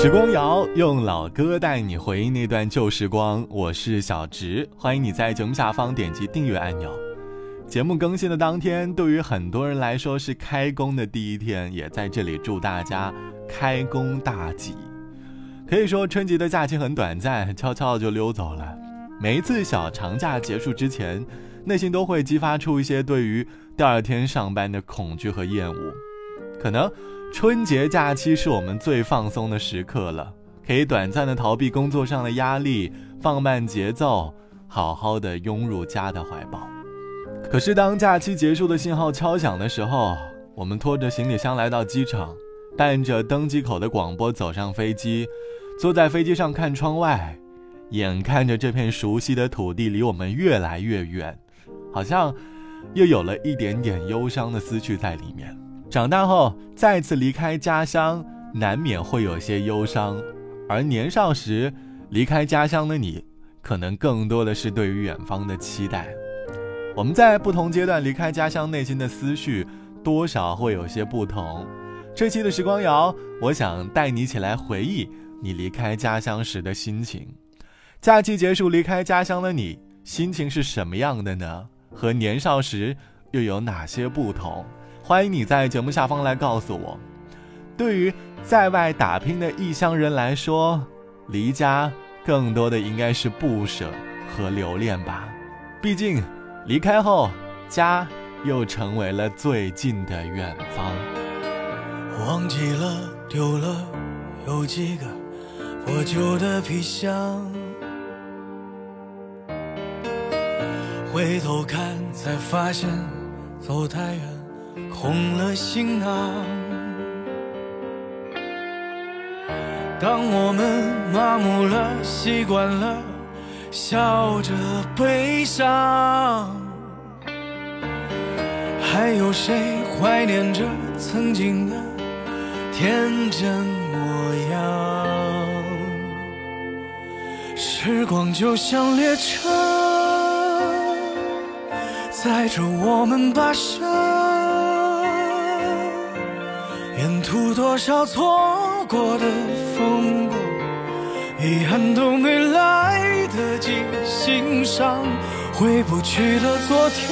时光谣用老歌带你回忆那段旧时光，我是小植，欢迎你在节目下方点击订阅按钮。节目更新的当天，对于很多人来说是开工的第一天，也在这里祝大家开工大吉。可以说春节的假期很短暂，悄悄就溜走了。每一次小长假结束之前，内心都会激发出一些对于第二天上班的恐惧和厌恶，可能。春节假期是我们最放松的时刻了，可以短暂的逃避工作上的压力，放慢节奏，好好的拥入家的怀抱。可是当假期结束的信号敲响的时候，我们拖着行李箱来到机场，伴着登机口的广播走上飞机，坐在飞机上看窗外，眼看着这片熟悉的土地离我们越来越远，好像又有了一点点忧伤的思绪在里面。长大后再次离开家乡，难免会有些忧伤，而年少时离开家乡的你，可能更多的是对于远方的期待。我们在不同阶段离开家乡，内心的思绪多少会有些不同。这期的时光谣，我想带你一起来回忆你离开家乡时的心情。假期结束离开家乡的你，心情是什么样的呢？和年少时又有哪些不同？欢迎你在节目下方来告诉我，对于在外打拼的异乡人来说，离家更多的应该是不舍和留恋吧。毕竟，离开后，家又成为了最近的远方。忘记了，丢了，有几个破旧的皮箱。回头看，才发现走太远。空了行囊。当我们麻木了，习惯了，笑着悲伤，还有谁怀念着曾经的天真模样？时光就像列车，载着我们跋涉。沿途多少错过的风光，遗憾都没来得及欣赏。回不去的昨天，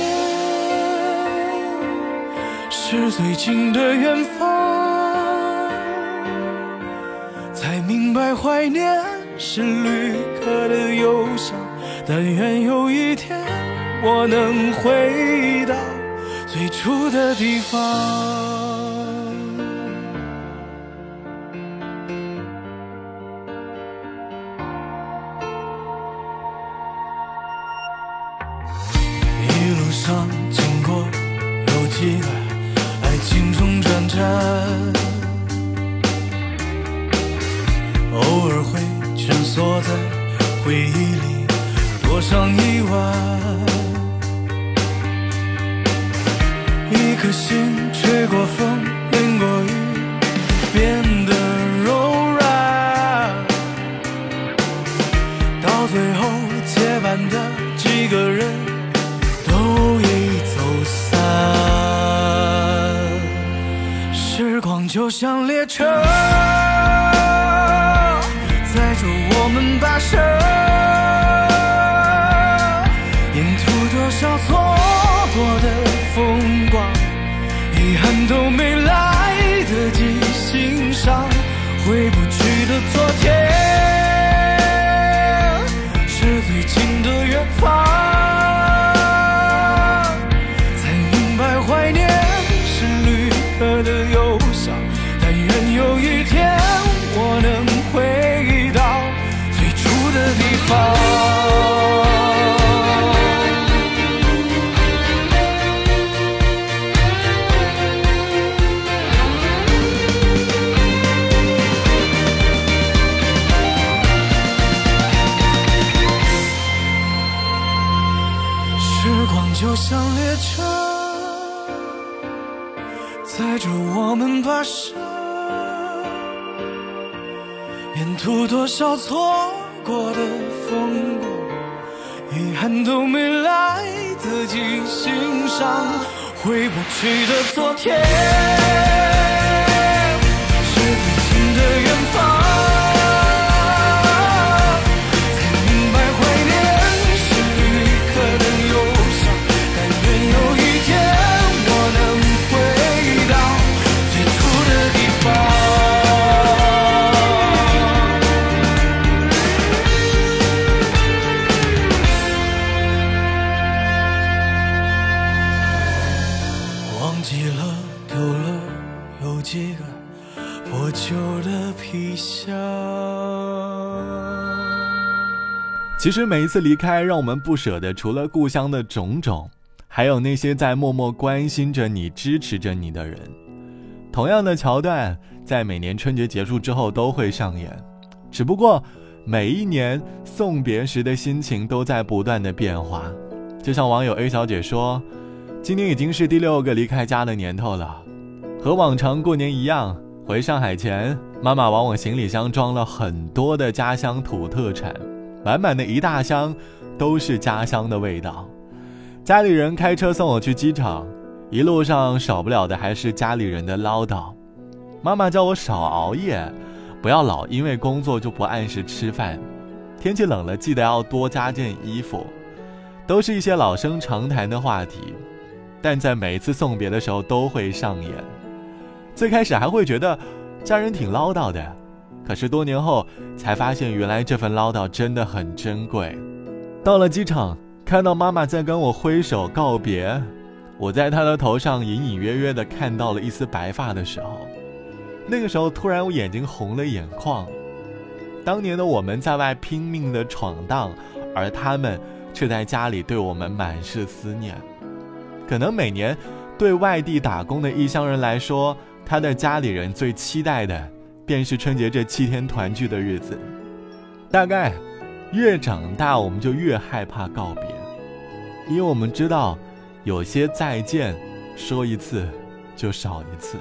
是最近的远方。才明白怀念是旅客的忧伤。但愿有一天，我能回到最初的地方。在回忆里多上一晚，一颗心吹过风，淋过雨，变得柔软。到最后，结伴的几个人都已走散。时光就像列车，载着跋涉，沿途多少错过的风光。遗憾都没多少错过的风光，遗憾都没来得及欣赏。回不去的昨天，是最近的远方。其实每一次离开，让我们不舍的，除了故乡的种种，还有那些在默默关心着你、支持着你的人。同样的桥段，在每年春节结束之后都会上演，只不过每一年送别时的心情都在不断的变化。就像网友 A 小姐说：“今年已经是第六个离开家的年头了，和往常过年一样，回上海前，妈妈往我行李箱装了很多的家乡土特产。”满满的一大箱，都是家乡的味道。家里人开车送我去机场，一路上少不了的还是家里人的唠叨。妈妈叫我少熬夜，不要老因为工作就不按时吃饭。天气冷了，记得要多加件衣服。都是一些老生常谈的话题，但在每一次送别的时候都会上演。最开始还会觉得家人挺唠叨的。可是多年后才发现，原来这份唠叨真的很珍贵。到了机场，看到妈妈在跟我挥手告别，我在她的头上隐隐约约的看到了一丝白发的时候，那个时候突然我眼睛红了眼眶。当年的我们在外拼命的闯荡，而他们却在家里对我们满是思念。可能每年对外地打工的异乡人来说，他的家里人最期待的。便是春节这七天团聚的日子，大概越长大我们就越害怕告别，因为我们知道有些再见说一次就少一次。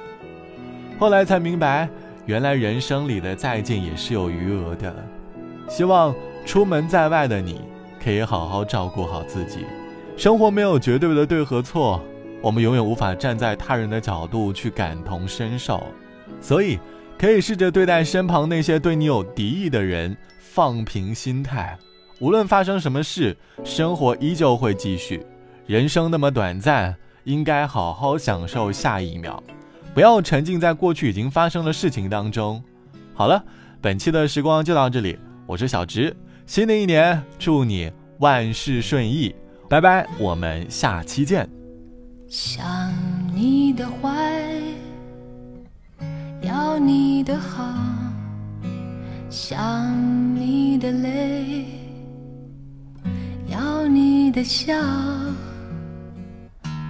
后来才明白，原来人生里的再见也是有余额的。希望出门在外的你可以好好照顾好自己。生活没有绝对的对和错，我们永远无法站在他人的角度去感同身受，所以。可以试着对待身旁那些对你有敌意的人，放平心态。无论发生什么事，生活依旧会继续。人生那么短暂，应该好好享受下一秒，不要沉浸在过去已经发生的事情当中。好了，本期的时光就到这里，我是小直。新的一年，祝你万事顺意，拜拜，我们下期见。想你的怀。要你的好，想你的泪，要你的笑，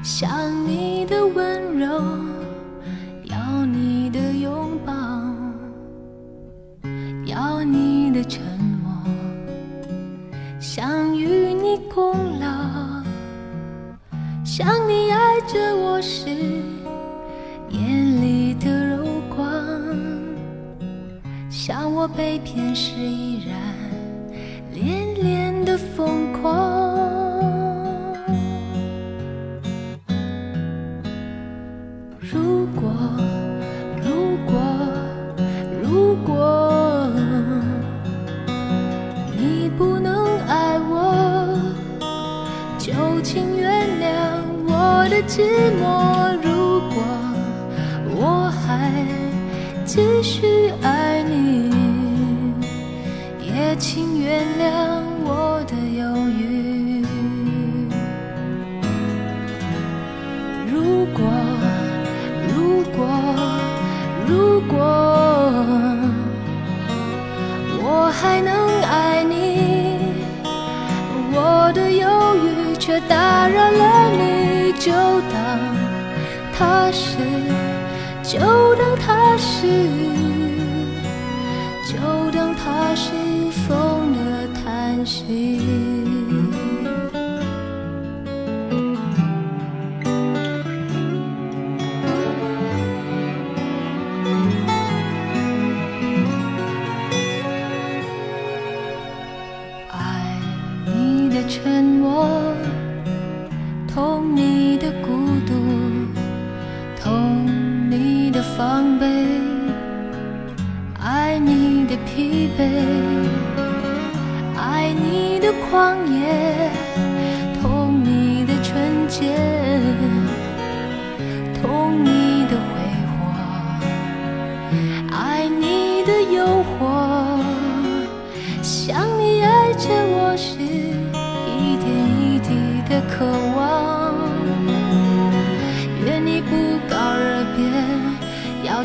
想你的温柔，要你的拥抱，要你的沉默，想与你共老，想你爱着我时我被骗时依然恋恋的疯狂。如果，如果，如果你不能爱我，就请原谅我的寂寞。我的忧郁却打扰了你，就当它是，就当它是，就当它是。风的叹息。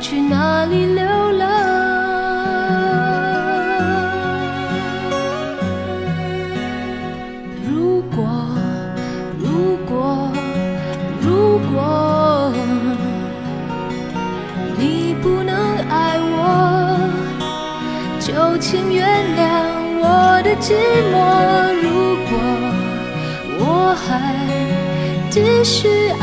去哪里流浪？如果如果如果你不能爱我就请原谅我的寂寞。如果我还继续爱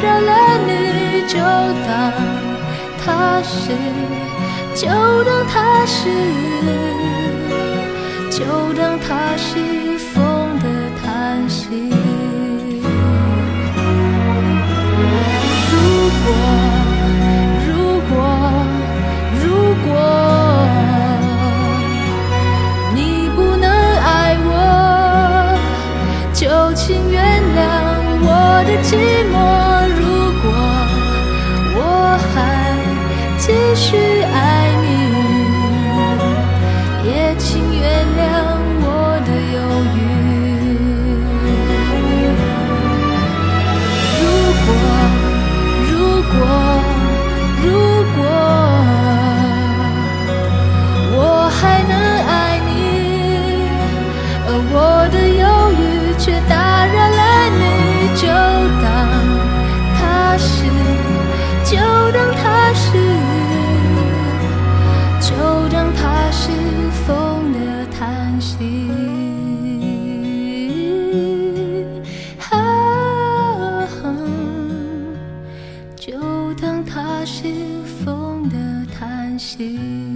打扰了你，就当他是，就当他是，就当他是风的叹息。我的犹豫却打扰了你，就当它是，就当它是，就当它是风的叹息。啊就当它是风的叹息。